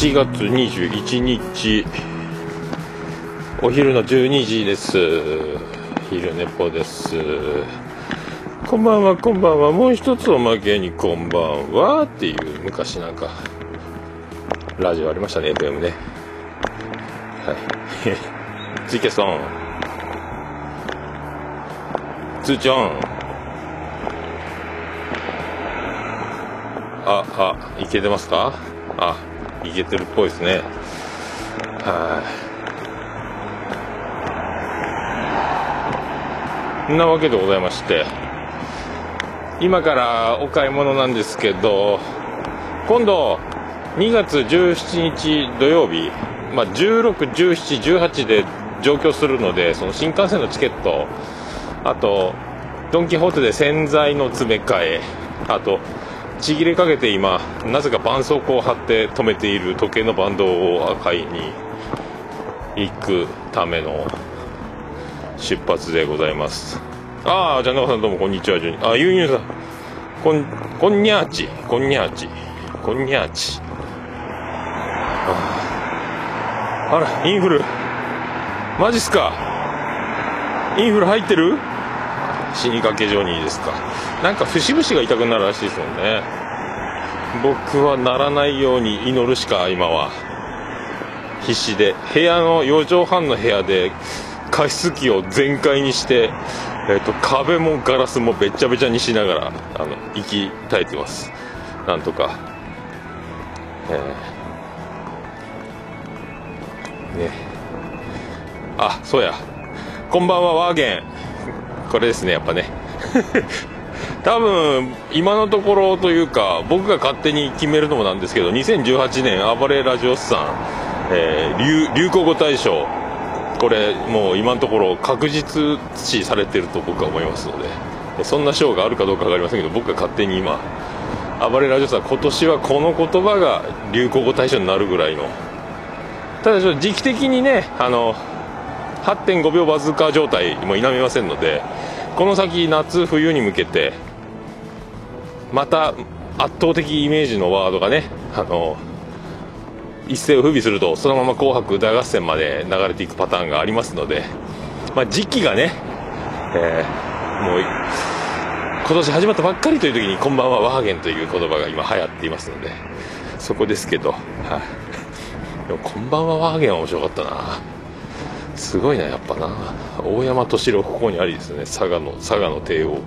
1月21日お昼の12時です。昼寝ぽです。こんばんはこんばんは。もう一つおまけにこんばんはっていう昔なんかラジオありましたね FM ね。はい。ツイキャスオン。通知オンああいけてますか？あ。いけてるっぽいですね。はい。なわけでございまして今からお買い物なんですけど今度2月17日土曜日、まあ、16、17、18で上京するのでその新幹線のチケットあとドン・キホーテで洗剤の詰め替えあとちぎれかけて今なぜか絆創膏を貼って止めている時計のバンドを買いに行くための出発でございます。ああじゃあ中さんどうもこんにちはあゆうゆうさんこんこんにゃーち。こんにゃーち。こんにゃーち。あらインフル。マジっすか。インフル入ってる？死にかけジョニーですか。なんか節々が痛くなるらしいですもんね。僕はならないように祈るしか今は。必死で。部屋の4畳半の部屋で加湿器を全開にして、えーと、壁もガラスもべっちゃべちゃにしながらあの生き絶えてます。なんとか。えー、ね。あそうや。こんばんはワーゲン。これですねやっぱね。多分今のところというか僕が勝手に決めるのもなんですけど2018年暴れラジオスさん、えー、流行語大賞これもう今のところ確実視されてると僕は思いますのでそんな賞があるかどうか分かりませんけど僕が勝手に今暴れラジオさん今年はこの言葉が流行語大賞になるぐらいのただちょっと時期的にねあの8.5秒バズーカー状態も否めませんのでこの先夏冬に向けてまた圧倒的イメージのワードがねあの一世を風靡するとそのまま「紅白歌合戦」まで流れていくパターンがありますので、まあ、時期がね、えー、もう今年始まったばっかりという時に「こんばんはワーゲン」という言葉が今流行っていますのでそこですけど、「こんばんはワーゲン」は面白かったな。すごいなやっぱな。大山敏郎ここにありですね。佐賀の佐賀の帝王、は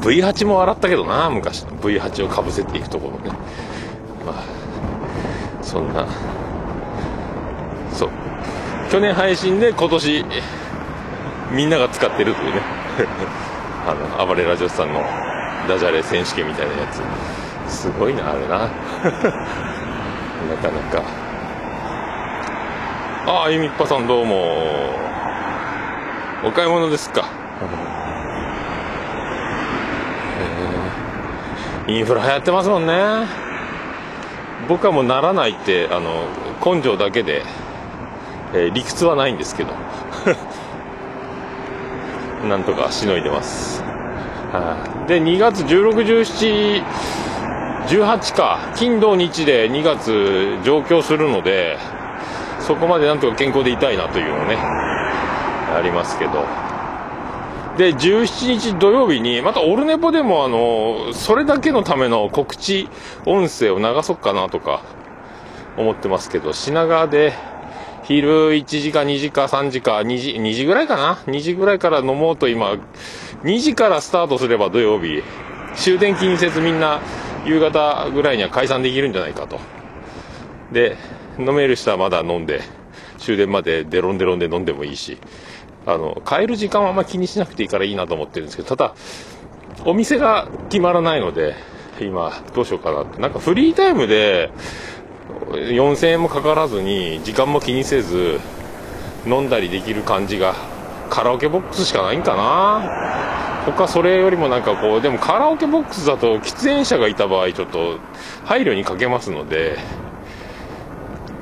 い、V8 も笑ったけどな昔の。V8 をかぶせていくところね。まあそんな。そう。去年配信で今年みんなが使ってるというね。あの暴れラジオさんのダジャレ選手権みたいなやつ。すごいなあれな。なかなか。ああゆみっぱさんどうも。お買い物ですか。インフラ流行ってますもんね。僕はもうならないってあの根性だけで、えー、理屈はないんですけど。なんとかしのいでます。で2月161718か。金土日で2月上京するのでそこまでなんとか健康でいたいなというのねありますけどで、17日土曜日に、またオルネポでもあの、それだけのための告知音声を流そうかなとか思ってますけど、品川で昼1時か2時か3時か2時、2時ぐらいかな ?2 時ぐらいから飲もうと今、2時からスタートすれば土曜日、終電気にせずみんな夕方ぐらいには解散できるんじゃないかと。で、飲める人はまだ飲んで、終電までデロンデロンで飲んでもいいし、あの、帰る時間はあんま気にしなくていいからいいなと思ってるんですけど、ただ、お店が決まらないので、今、どうしようかなって。なんかフリータイムで、4000円もかからずに、時間も気にせず、飲んだりできる感じが、カラオケボックスしかないんかな他それよりもなんかこう、でもカラオケボックスだと喫煙者がいた場合ちょっと配慮に欠けますので、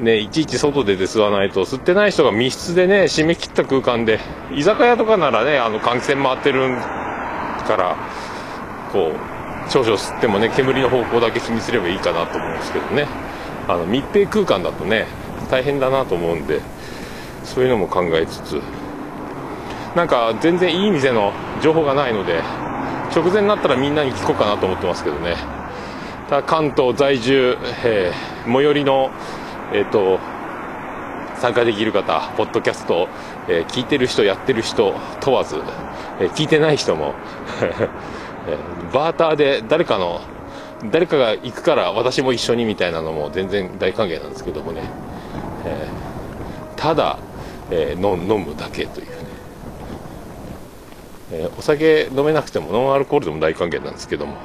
ね、いちいち外で吸わないと、吸ってない人が密室でね、締め切った空間で、居酒屋とかならね、あの、換気扇回ってるから、こう、少々吸ってもね煙の方向だけ気にすればいいかなと思うんですけどね。あの密閉空間だとね大変だなと思うんでそういうのも考えつつ。なんか全然いい店の情報がないので直前になったらみんなに聞こうかなと思ってますけどね。ただ関東在住、え、最寄りのえっ、ー、と参加できる方ポッドキャスト、えー、聞いてる人やってる人問わず、え聞いてない人も えバーターで誰かの誰かが行くから私も一緒にみたいなのも全然大歓迎なんですけどもね、えー、ただ、えー、飲むだけというね、えー、お酒飲めなくてもノンアルコールでも大歓迎なんですけども、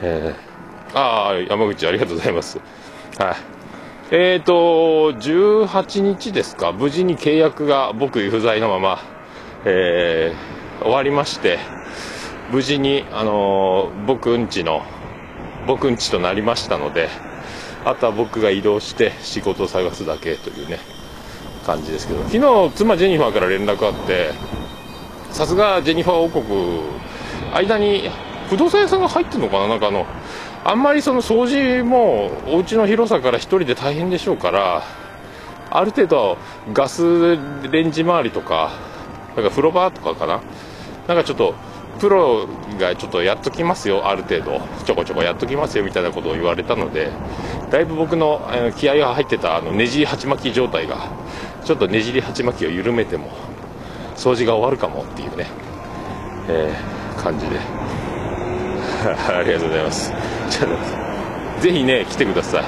えー、ああ山口ありがとうございます。はい。えーと18日ですか。無事に契約が僕不在のまま、えー、終わりまして無事に、あのー、僕んちの僕んちとなりましたのであとは僕が移動して仕事を探すだけというね感じですけど。昨日妻ジェニファーから連絡あってさすがジェニファー王国間に不動産屋さんが入ってるのかな。なんかあのあんまりその掃除もお家の広さから1人で大変でしょうからある程度ガスレンジ周りとかなんか風呂場とかかな？なんかちょっとプロがちょっとやっときますよ、ある程度、ちょこちょこやっときますよみたいなことを言われたので、だいぶ僕の気合が入ってたあのねじり鉢巻き状態が、ちょっとねじり鉢巻きを緩めても、掃除が終わるかもっていうね、えー、感じで。ありがとうございます。ぜひね、来てください。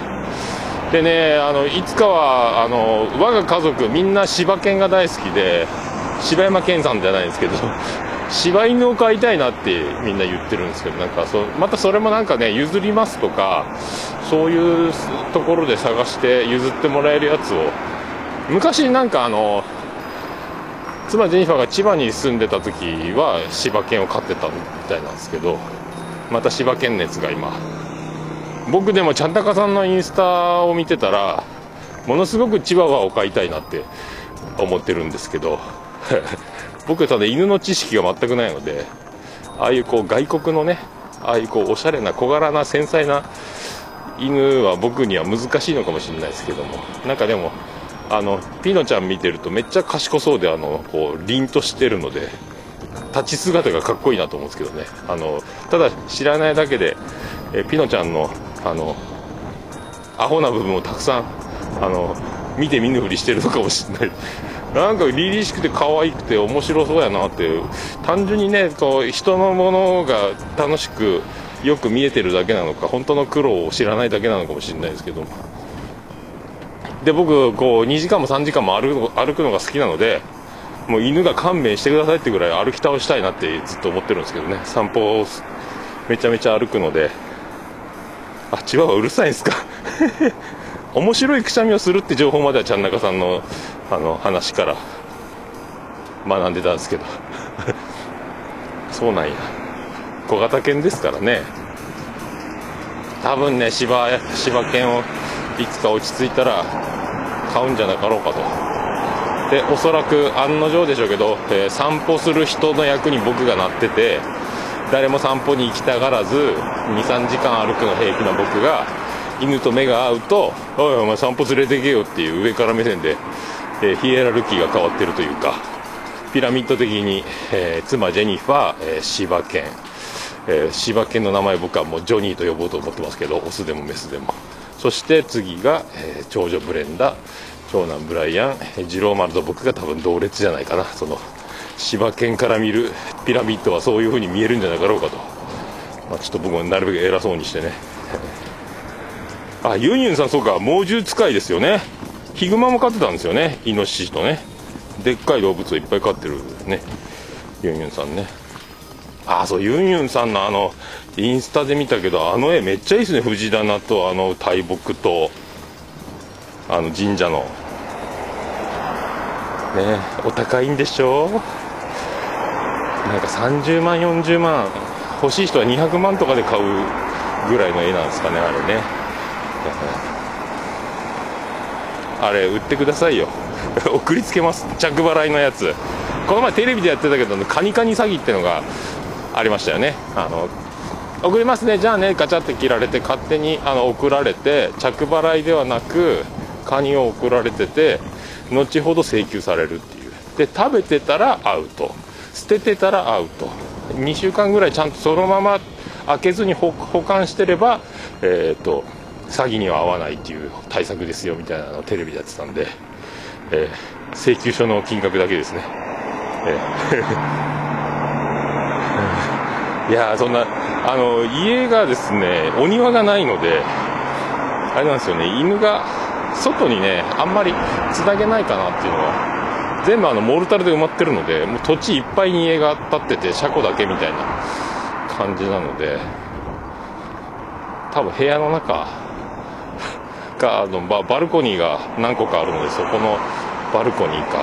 でね、あの、いつかは、あの、我が家族みんな柴犬が大好きで、柴山健さんじゃないんですけど、柴犬を飼いたいなってみんな言ってるんですけどなんかそまたそれもなんかね譲りますとかそういうところで探して譲ってもらえるやつを昔なんかあの妻ジェニファーが千葉に住んでた時は柴犬を飼ってたみたいなんですけどまた柴犬熱が今。僕でもちゃんたかさんのインスタを見てたらものすごくチワワを飼いたいなって思ってるんですけど。僕ただ犬の知識が全くないのでああいうこう外国のねああいうこうおしゃれな小柄な繊細な犬は僕には難しいのかもしれないですけども。なんかでもあのピノちゃん見てるとめっちゃ賢そうであのこう凛としてるので立ち姿がかっこいいなと思うんですけどね。あのただ知らないだけでえピノちゃんのあのアホな部分をたくさんあの見て見ぬふりしてるのかもしれない。なんか凛々しくて可愛くて面白そうやなっていう。単純にねこう人のものが楽しくよく見えてるだけなのか本当の苦労を知らないだけなのかもしれないですけど。で僕こう2時間も3時間も歩くのが好きなのでもう犬が勘弁してくださいってぐらい歩き倒したいなってずっと思ってるんですけどね。散歩をめちゃめちゃ歩くので。あ千葉はうるさいんですか？面白いくしゃみをするって情報まではちゃん中さんのあの話から学んでたんですけど。そうなんや。小型犬ですからね。多分ね芝芝犬をいつか落ち着いたら買うんじゃなかろうかと。でおそらく案の定でしょうけど、えー、散歩する人の役に僕がなってて誰も散歩に行きたがらず23時間歩くの平気な僕が犬と目が合うと「おいお前散歩連れてけよ」っていう上から目線でえー、ヒエラルキーが変わってるというかピラミッド的に、えー、妻ジェニファー、えー、柴犬、えー、柴犬の名前僕はもうジョニーと呼ぼうと思ってますけどオスでもメスでも。そして次が、えー、長女ブレンダ。ー長男ブライアン、えー、ジローマルと僕が多分同列じゃないかな。その柴犬から見るピラミッドはそういう風に見えるんじゃなかろうかと、まあ、ちょっと僕もなるべく偉そうにしてね。あユンユンさんそうか。猛獣使いですよね。ヒグマも飼ってたんですよね。イノシシとね。でっかい動物をいっぱい飼ってるね。ユンユンさんね。ああそうユンユンさんのあのインスタで見たけどあの絵めっちゃいいですね。藤棚とあの大木とあの神社の。ねお高いんでしょ？なんか30万40万欲しい人は200万とかで買うぐらいの絵なんですかねあれね。あれ売ってくださいよ。送りつけます。着払いのやつ。この前テレビでやってたけどカニカニ詐欺ってのがありましたよね。あの送りますね。じゃあねガチャって切られて勝手にあの送られて着払いではなくカニを送られてて後ほど請求されるっていう。で食べてたらアウト。捨ててたらアウト。2週間ぐらいちゃんとそのまま開けずに保管してればえっ、ー、と詐欺には合わないっていう対策ですよみたいなのをテレビでやってたんで、えー、請求書の金額だけですね、えー、いやそんなあの家がですねお庭がないのであれなんですよね犬が外にねあんまりつなげないかなっていうのは全部あのモルタルで埋まってるのでもう土地いっぱいに家が建ってて車庫だけみたいな感じなので多分部屋の中 かあのババルコニーが何個かあるのでそこのバルコニーか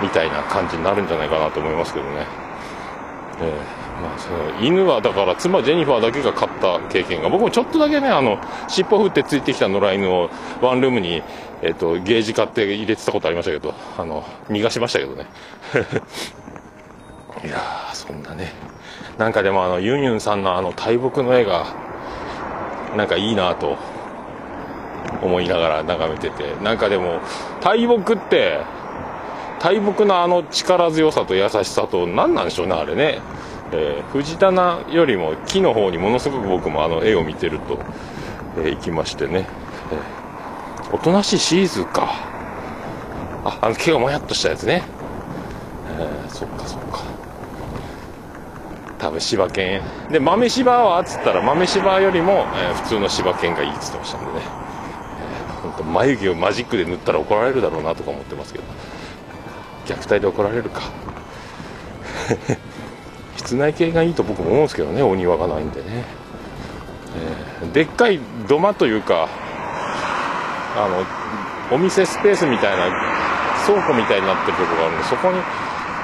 みたいな感じになるんじゃないかなと思いますけどね。えーまあ、その犬はだから妻ジェニファーだけが飼った経験が僕もちょっとだけねあの尻尾振ってついてきた野良犬をワンルームに、えーと、ゲージ買って入れてたことありましたけどあの逃がしましたけどね。いやそんなね。なんかでもあのユンユンさんのあの大木の絵がなんかいいなと思いながら眺めててなんかでも大木って大木のあの力強さと優しさと何なんでしょうねあれね。えー、藤棚よりも木の方にものすごく僕もあの絵を見てると、えー、行きましてね、えー、おとなしいシーズーか。ああの毛がもやっとしたやつね、えー、そっかそっか。多分柴犬。で豆柴はっつったら豆柴よりも、えー、普通の柴犬がいいっつってましたんでね、えー、本当眉毛をマジックで塗ったら怒られるだろうなとか思ってますけど。虐待で怒られるか。室内系がいいと僕も思うんですけどねお庭がないんでね、えー、でっかい土間というかあのお店スペースみたいな倉庫みたいになってるとこがあるんでそこに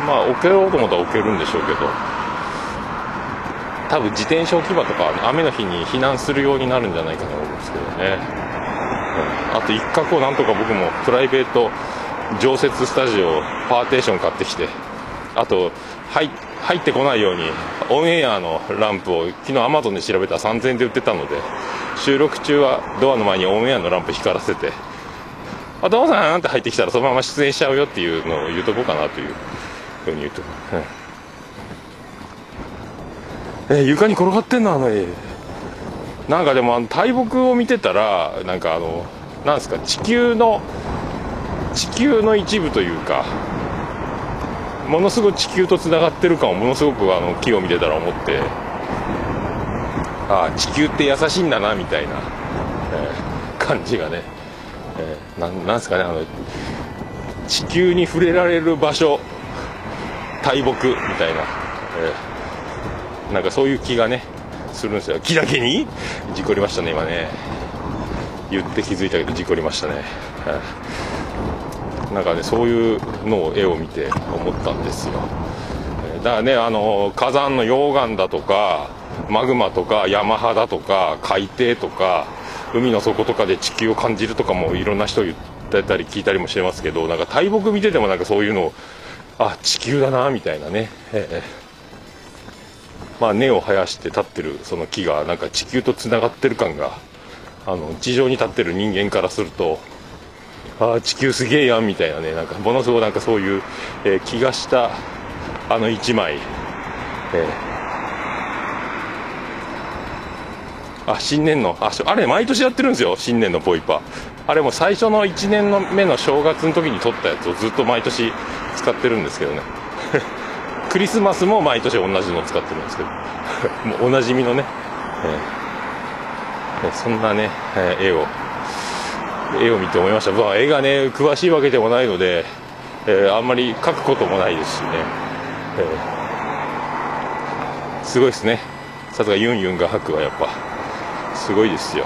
まあ置けようと思ったら置けるんでしょうけど多分自転車置き場とか雨の日に避難するようになるんじゃないかなと思うんですけどね、うん、あと一角をなんとか僕もプライベート常設スタジオパーテーション買ってきてあと入入ってこないようにオンエアのランプを昨日アマゾンで調べたら3000円で売ってたので収録中はドアの前にオンエアのランプ光らせて「あどうさん!」って入ってきたらそのまま出演しちゃうよっていうのを言うとこうかなというふうに言うと、うん、え床に転がってんの？あの絵。なんかでもあの大木を見てたらなんかあのなんですか地球の地球の一部というかものすごく地球とつながってる感をものすごくあの木を見てたら思って。ああ地球って優しいんだなみたいな、えー、感じがね、えー、ななんすかねあの地球に触れられる場所。大木みたいな、えー、なんかそういう気がねするんですよ。木だけに？事故りましたね今ね。言って気づいたけど事故りましたね、えーなんかねそういうのを絵を見て思ったんですよ。だからねあの火山の溶岩だとかマグマとか山肌とか海底とか海の底とかで地球を感じるとかもいろんな人言ってたり聞いたりもしてますけどなんか大木見ててもなんかそういうのをあ地球だなみたいなね、え、まあ根を生やして立ってるその木がなんか地球とつながってる感があの地上に立ってる人間からするとあ地球すげえやんみたいなね。なんかものすごいなんかそういう、えー、気がしたあの1枚、えー、あ新年のああれ毎年やってるんですよ新年のポイパ。あれも最初の1年の目の正月の時に撮ったやつをずっと毎年使ってるんですけどね。クリスマスも毎年同じのを使ってるんですけど。もうおなじみのね、えー、そんなね、えー、絵を絵を見て思いました、まあ、絵がね詳しいわけでもないので、えー、あんまり描くこともないですしね、えー、すごいですね。さすがユンユンが描くはやっぱすごいですよ。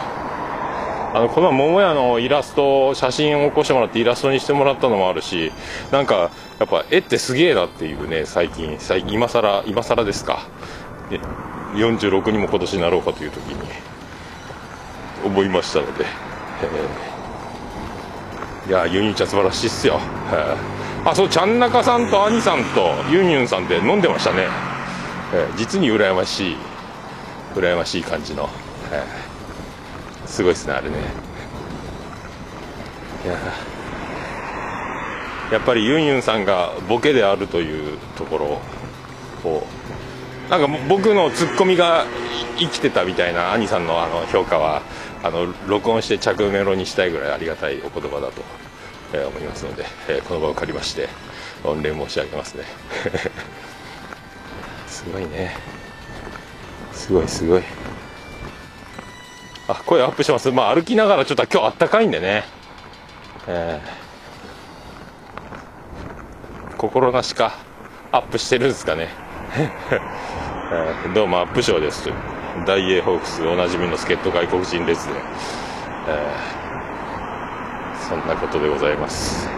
あのこの桃屋のイラスト写真を起こしてもらってイラストにしてもらったのもあるしなんかやっぱ絵ってすげえなっていうね最近最近今更今更ですか。46にも今年になろうかという時に思いましたので、えー。いやユニちゃん素晴らしいっすよ。あそうちゃんなかさんと兄さんとユンユンさんで飲んでましたね、え。ー、実に羨ましい、羨ましい感じの、え、すごいですねあれね。いや。やっぱりユンユンさんがボケであるというところをなんか僕のツッコミが生きてたみたいな兄さんのあの評価はあの録音して着メロにしたいぐらいありがたいお言葉だと、えー、思いますので、えー、この場を借りまして御礼申し上げますね。すごいね。すごいすごい。あ声アップします。まあ歩きながらちょっと今日あったかいんでね。えー、心なしかアップしてるんですかね、えー、どうもアップショーです大英ホークスおなじみの助っ人外国人列で、えー、そんなことでございます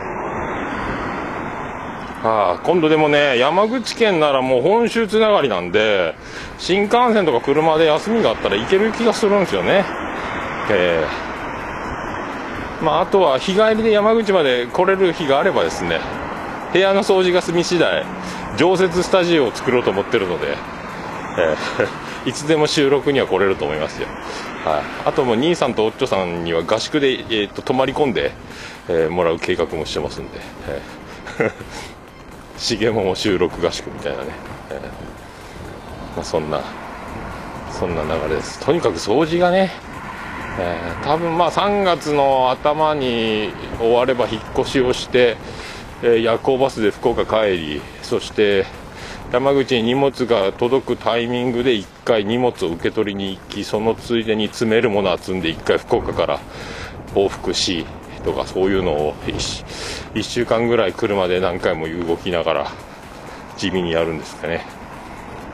はあ、今度でもね、山口県ならもう本州つながりなんで、新幹線とか車で休みがあったら行ける気がするんですよね。えー、まあ、あとは日帰りで山口まで来れる日があればですね、部屋の掃除が済み次第、常設スタジオを作ろうと思ってるので、えー、いつでも収録には来れると思いますよ。はい、あともう兄さんとおっちょさんには合宿で、えーと、泊まり込んで、えー、もらう計画もしてますんで。えー。重桃収録合宿みたいなね、えー、まあ、そんなそんな流れです。とにかく掃除がね、えー、多分まあ3月の頭に終われば引っ越しをして、えー、夜行バスで福岡帰りそして山口に荷物が届くタイミングで1回荷物を受け取りに行きそのついでに詰めるものは積んで1回福岡から往復しとかそういうのを 1, 1週間ぐらい車で何回も動きながら地味にやるんですかね。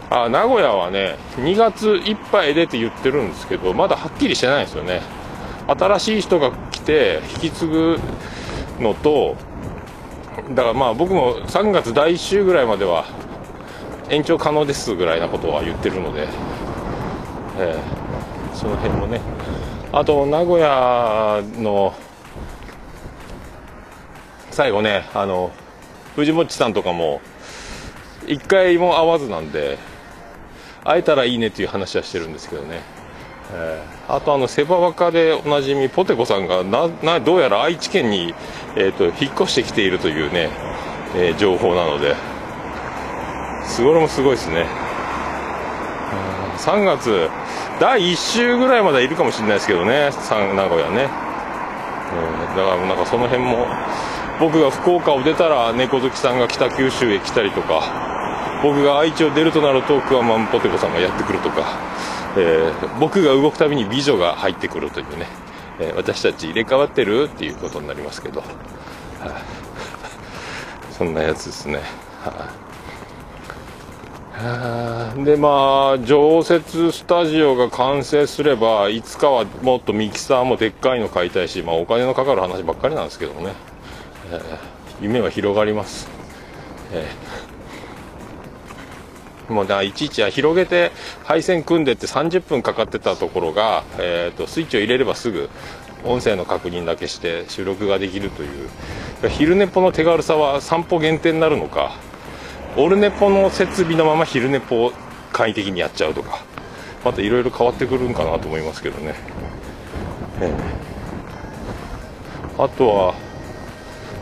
あ名古屋はね2月いっぱいでって言ってるんですけどまだはっきりしてないんですよね。新しい人が来て引き継ぐのとだからまあ僕も3月第1週ぐらいまでは延長可能ですぐらいなことは言ってるので、えー、その辺もね。あと名古屋の最後ねあの藤もっちさんとかも一回も会わずなんで会えたらいいねっていう話はしてるんですけどね、えー、あとあのセバワカでおなじみポテコさんがなどうやら愛知県に、えーと、引っ越してきているというね、えー、情報なので。すごいもすごいですね。3月第1週ぐらいまでいるかもしれないですけどね名古屋ね、えー、だからなんかその辺も僕が福岡を出たら猫好きさんが北九州へ来たりとか僕が愛知を出るとなるとクワマンポテコさんがやってくるとか、えー、僕が動くたびに美女が入ってくるというね、えー、私たち入れ替わってるっていうことになりますけど、はあ、そんなやつですね、はあ、でまあ常設スタジオが完成すればいつかはもっとミキサーもでっかいの買いたいし、まあ、お金のかかる話ばっかりなんですけどね。えー、夢は広がります、えー、もうだいちいち広げて配線組んでって30分かかってたところが、えーと、スイッチを入れればすぐ音声の確認だけして収録ができるという。昼寝っぽの手軽さは散歩限定になるのかオルネポの設備のまま昼寝ぽを簡易的にやっちゃうとかまたいろいろ変わってくるんかなと思いますけどね、えー、あとは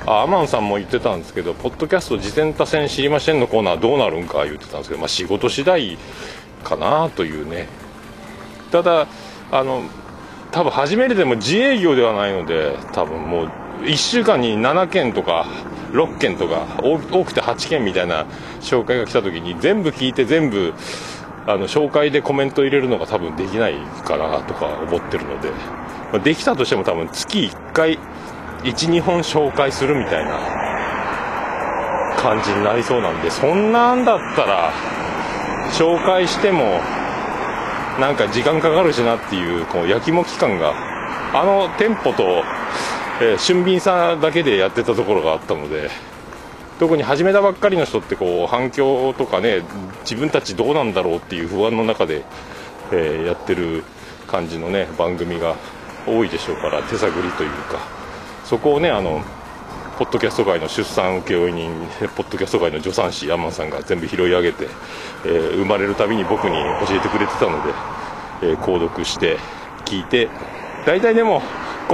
あアマンさんも言ってたんですけど、ポッドキャスト自転多戦知りませんのコーナーどうなるんか言ってたんですけど、まあ、仕事次第かなというね。ただ、あの、多分初めてでも自営業ではないので、多分もう1週間に7件とか6件とか多くて8件みたいな紹介が来た時に全部聞いて全部あの紹介でコメント入れるのが多分できないかなとか思ってるので、ま、できたとしても多分月1回12本紹介するみたいな感じになりそうなんでそんなんだったら紹介してもなんか時間かかるしなっていうこうやきもき感があの店舗と、えー、俊敏さだけでやってたところがあったので特に始めたばっかりの人ってこう反響とかね自分たちどうなんだろうっていう不安の中で、えー、やってる感じのね番組が多いでしょうから手探りというか。そこをねあのポッドキャスト界の出産請負人ポッドキャスト界の助産師ヤンマンさんが全部拾い上げて、えー、生まれるたびに僕に教えてくれてたので、えー、購読して聞いて大体でも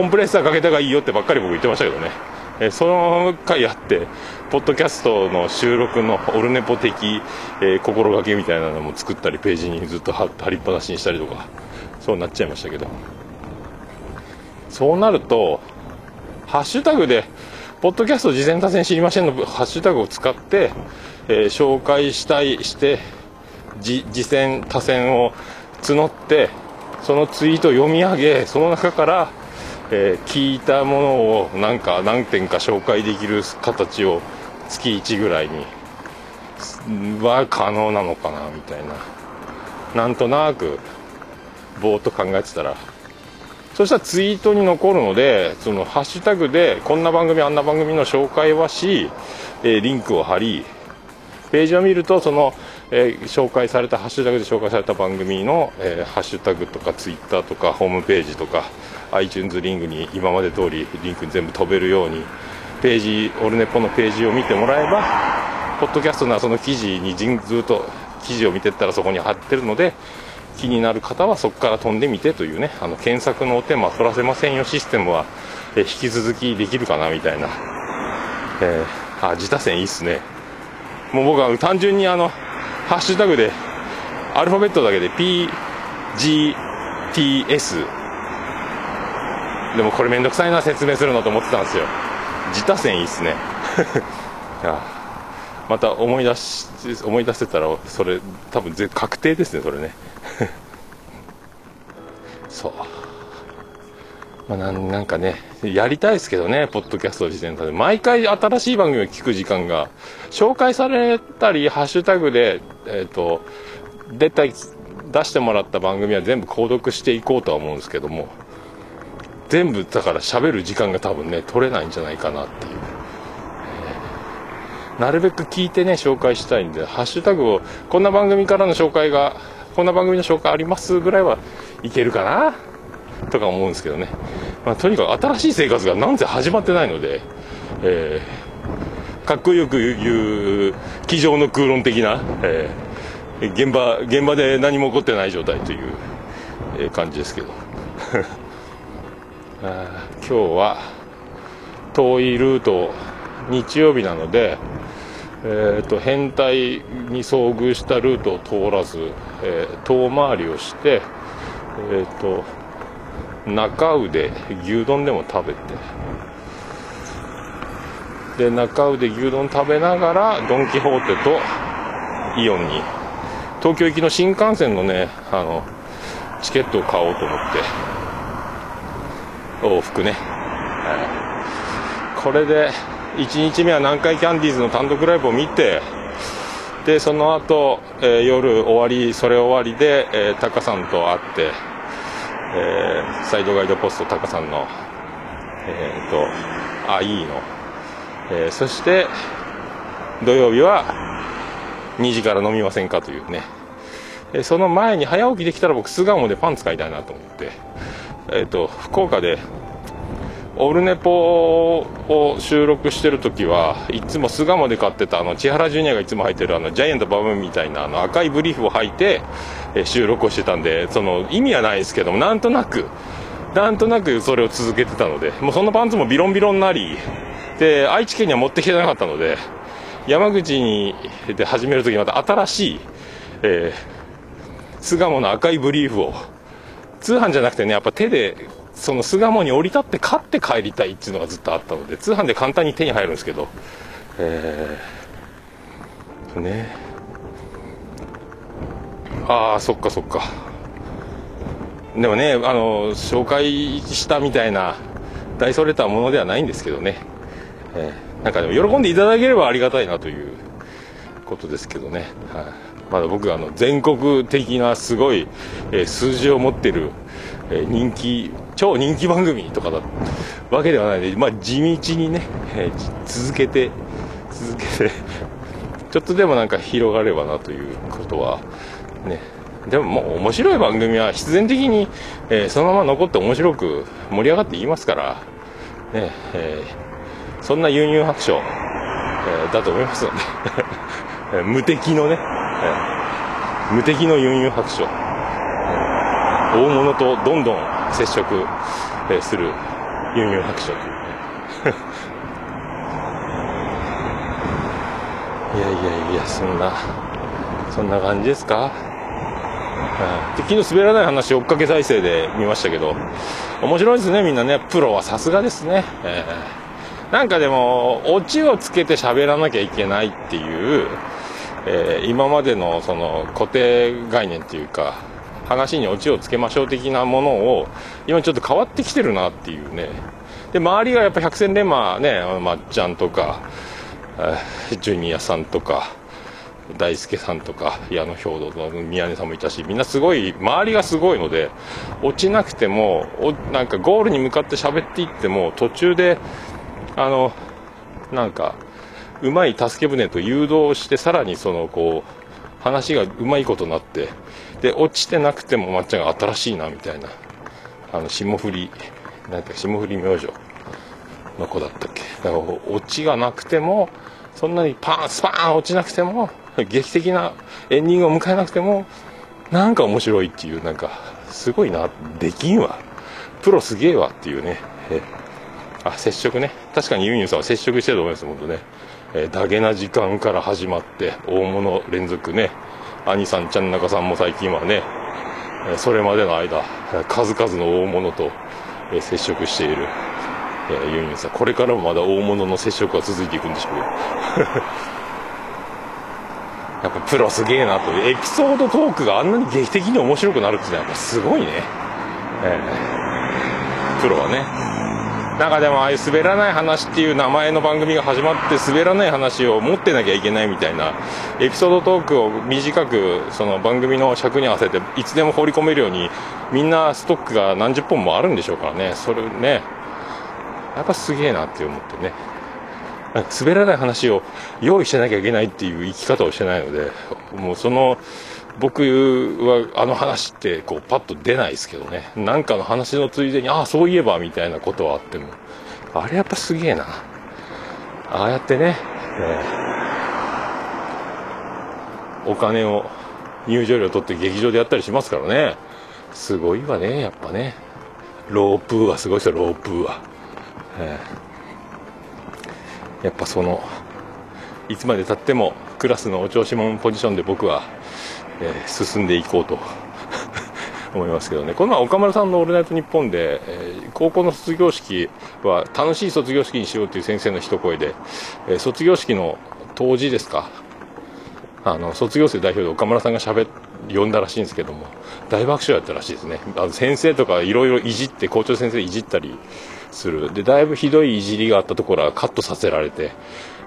コンプレッサーかけた方がいいよってばっかり僕言ってましたけどね、えー、その回あってポッドキャストの収録のオルネポ的、えー、心がけみたいなのも作ったりページにずっと貼りっぱなしにしたりとかそうなっちゃいましたけど。そうなるとハッシュタグでポッドキャスト事前多戦知りませんのハッシュタグを使って、えー、紹介したいして次戦多戦を募ってそのツイートを読み上げその中から、えー、聞いたものをなんか何点か紹介できる形を月1ぐらいには可能なのかなみたいな。なんとなくぼーっと考えてたら。そしたらツイートに残るのでそのハッシュタグでこんな番組あんな番組の紹介はし、えー、リンクを貼りページを見るとその、えー、紹介されたハッシュタグで紹介された番組の、えー、ハッシュタグとかツイッターとかホームページとか iTunes リングに今まで通りリンクに全部飛べるようにページオルネポのページを見てもらえばポッドキャストのその記事にずっと記事を見てったらそこに貼ってるので気になる方はそこから飛んでみてというねあの検索のお手間取らせませんよシステムは、え引き続きできるかなみたいな、えー、あ自他線いいっすね。もう僕は単純にあのハッシュタグでアルファベットだけで PGTS でもこれめんどくさいな説明するのと思ってたんですよ。自他線いいっすね。また思い出し思い出せたらそれ多分確定ですねそれね。そう。まあ、なんなんかね、やりたいですけどね、ポッドキャスト自体で。毎回新しい番組を聞く時間が、紹介されたり、ハッシュタグで、えっ、ー、と、出た出してもらった番組は全部購読していこうとは思うんですけども、全部だから喋る時間が多分ね、取れないんじゃないかなっていう。なるべく聞いてね、紹介したいんで、ハッシュタグを、こんな番組からの紹介が、こんな番組の紹介ありますぐらいはいけるかなとか思うんですけどね。まあ、とにかく新しい生活がなんせ始まってないので、えー、かっこよく言う、机上の空論的な、えー、現場、現場で何も起こってない状態という、感じですけど。今日は遠いルート、日曜日なので、えーと、変態に遭遇したルートを通らず、えー、遠回りをして、えっ、ー、と中腕牛丼でも食べてで中腕牛丼食べながらドン・キホーテとイオンに東京行きの新幹線のねあのチケットを買おうと思って往復ね、これで1日目は南海キャンディーズの単独ライブを見てでその後、えー、夜終わりそれ終わりで、えー、タカさんと会ってえー、サイドガイドポストタカさんの、えっ、ー、と、あ、いいの。えー、そして、土曜日は、2時から飲みませんかというね。えその前に早起きできたら僕、巣鴨でパン使いたいなと思って、えっ、と、福岡で、オルネポを収録してる時はいつも巣鴨で買ってたあの千原ジュニアがいつも履いてるあのジャイアントバブンみたいなあの赤いブリーフを履いてえ収録をしてたんでその意味はないですけどもなんとなくなんとなくそれを続けてたのでもうそのパンツもビロンビロンになりで愛知県には持ってきてなかったので山口にで始める時にまた新しい、えー、巣鴨の赤いブリーフを通販じゃなくてねやっぱ手でその巣鴨に降り立って買って帰りたいっていうのがずっとあったので通販で簡単に手に入るんですけど。えー、ね。ああそっかそっか。でもねあの紹介したみたいな大それたものではないんですけどね、えー、なんかでも喜んでいただければありがたいなということですけどね、はい、まだ僕あの全国的なすごい、えー、数字を持ってる、えー、人気超人気番組とかだわけではないので、まあ、地道にね、え続けて続けて ちょっとでもなんか広がればなということはね。でももう面白い番組は必然的に、え、そのまま残って面白く盛り上がっていきますから、ねえ、そんなユンユン白書、え、だと思いますので 無敵のね、無敵のユンユン白書、大物とどんどん接触するユンユン白書 いやいやいやそんなそんな感じですか？で昨日滑らない話追っかけ再生で見ましたけど面白いですねみんなね。プロはさすがですね、えー、なんかでもオチをつけて喋らなきゃいけないっていう、えー、今までのその固定概念っていうか話にオチをつけましょう的なものを今ちょっと変わってきてるなっていうね。で周りがやっぱ百戦錬磨ねまっちゃんとか、えー、ジュニアさんとか大輔さんとか矢野兵道の宮根さんもいたしみんなすごい周りがすごいので落ちなくてもなんかゴールに向かって喋っていっても途中であのなんかうまい助け舟と誘導してさらにそのこう話がうまいことになってで落ちてなくてもまっちゃんが新しいなみたいな。あの霜降りなんか霜降り明星の子だったっけ。だから落ちがなくてもそんなにパンスパーン落ちなくても劇的なエンディングを迎えなくてもなんか面白いっていうなんかすごいなできんわ。プロすげえわっていうね。あ接触ね。確かにユンユンさんは接触してると思います本当ね。えダゲな時間から始まって大物連続ね兄さんちゃん中さんも最近はねそれまでの間数々の大物とえ接触しているえユンユンさん。これからもまだ大物の接触は続いていくんでしょうけど やっぱプロすげえなとエピソードトークがあんなに劇的に面白くなるっていうのはやっぱすごいね、えー、プロはね。なんかでもああいう滑らない話っていう名前の番組が始まって滑らない話を持ってなきゃいけないみたいなエピソードトークを短くその番組の尺に合わせていつでも放り込めるようにみんなストックが何十本もあるんでしょうからね。それねやっぱすげえなって思ってね。滑らない話を用意しなきゃいけないっていう生き方をしてないのでもうその僕はあの話ってこうパッと出ないですけどね。なんかの話のついでにああそういえばみたいなことはあっても。あれやっぱすげえな。ああやってね、えー、お金を入場料取って劇場でやったりしますからね。すごいわねやっぱね。ロープーはすごいですよロープーは、えーやっぱそのいつまでたってもクラスのお調子者ポジションで僕は、えー、進んでいこうと 思いますけどね。この前岡村さんの「オールナイトニッポンで」えー、高校の卒業式は楽しい卒業式にしようという先生の一声で、えー、卒業式の当時ですか？あの卒業生代表で岡村さんがしゃべ呼んだらしいんですけども大爆笑やったらしいですね。あの先生とかいろいろいじって校長先生いじったりする。でだいぶひどいいじりがあったところはカットさせられて、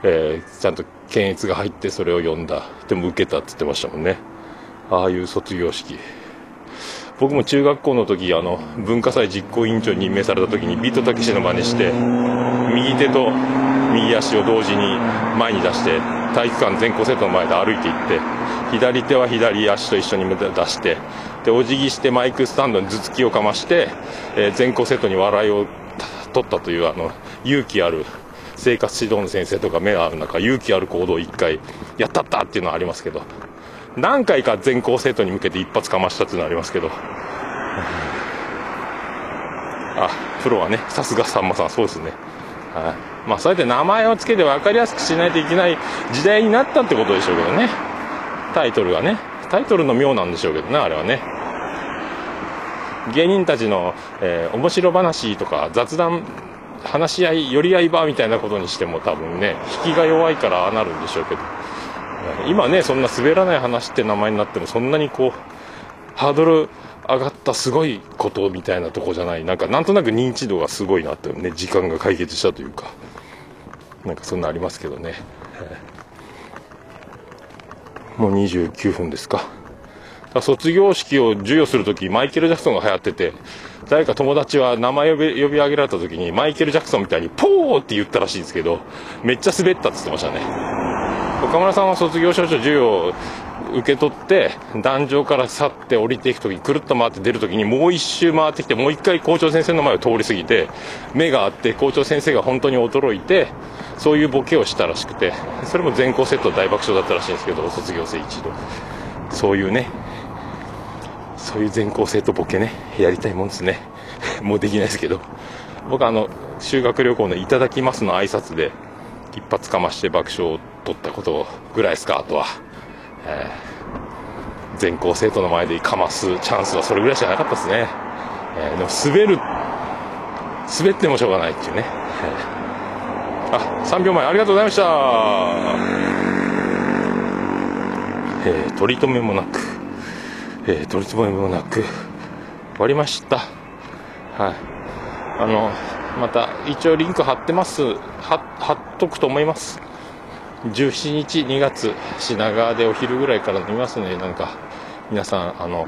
えー、ちゃんと検閲が入ってそれを読んだ。でも受けたって言ってましたもんね。ああいう卒業式。僕も中学校の時あの文化祭実行委員長に任命された時にビートたけしの真似して右手と右足を同時に前に出して体育館全校生徒の前で歩いていって左手は左足と一緒に出してでお辞儀してマイクスタンドに頭突きをかまして、えー、全校生徒に笑いを取ったというあの勇気ある生活指導の先生とか目がある中勇気ある行動を1回やったったっていうのはありますけど何回か全校生徒に向けて一発かましたっていうのありますけど。あプロはねさすがさんまさんそうですね。はい。まあそうやって名前を付けて分かりやすくしないといけない時代になったってことでしょうけどね。タイトルがね。タイトルの妙なんでしょうけどねあれはね。芸人たちの、えー、面白話とか雑談話し合い寄り合い場みたいなことにしても多分ね引きが弱いからああなるんでしょうけど。今ねそんな滑らない話って名前になってもそんなにこうハードル上がったすごいことみたいなとこじゃない。なんかなんとなく認知度がすごいなってね時間が解決したというか。なんかそんなありますけどね、もう29分ですか。卒業式を授与するとき、マイケル・ジャクソンが流行ってて、誰か友達は名前呼び呼び上げられたときに、マイケル・ジャクソンみたいに、ポーって言ったらしいんですけど、めっちゃ滑ったって言ってましたね。岡村さんは卒業証書授与を受け取って、壇上から去って降りていくとき、くるっと回って出るときに、もう一周回ってきて、もう一回校長先生の前を通り過ぎて、目があって、校長先生が本当に驚いて、そういうボケをしたらしくて、それも全校セット大爆笑だったらしいんですけど、卒業生一度。そういうね、そういう全校生徒ボケねやりたいもんですね もうできないですけど僕あの修学旅行の「いただきます」の挨拶で一発かまして爆笑を取ったことぐらいですかあとは、えー、全校生徒の前でかますチャンスはそれぐらいしかなかったですね、えー、でも滑る滑ってもしょうがないっていうね、あ3秒前ありがとうございました。えー、取り留めもなく、えー、取り留めもなく終わりました。はい。あのまた一応リンク貼ってます。貼っとくと思います。17日2月品川でお昼ぐらいから飲みますのでなんか皆さんあの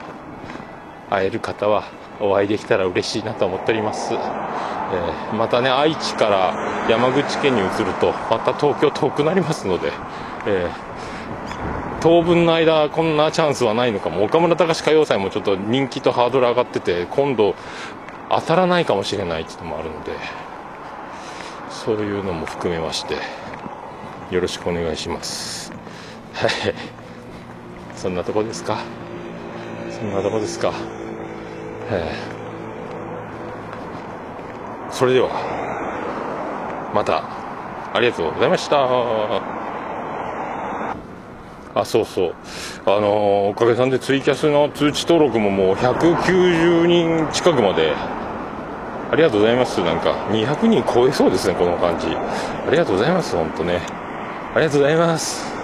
会える方はお会いできたら嬉しいなと思っております、えー、またね愛知から山口県に移るとまた東京遠くなりますので、えー、当分の間こんなチャンスはないのかも。岡村隆史歌謡祭もちょっと人気とハードル上がってて今度当たらないかもしれないっていうのもあるのでそういうのも含めましてよろしくお願いします。は いそんなとこですか？そんなとこですか？え それではまた。ありがとうございました。あそうそう。あのー、おかげさんでツイキャスの通知登録ももう190人近くまで。ありがとうございます。なんか200人超えそうですねこの感じ。ありがとうございます本当ね。ありがとうございます。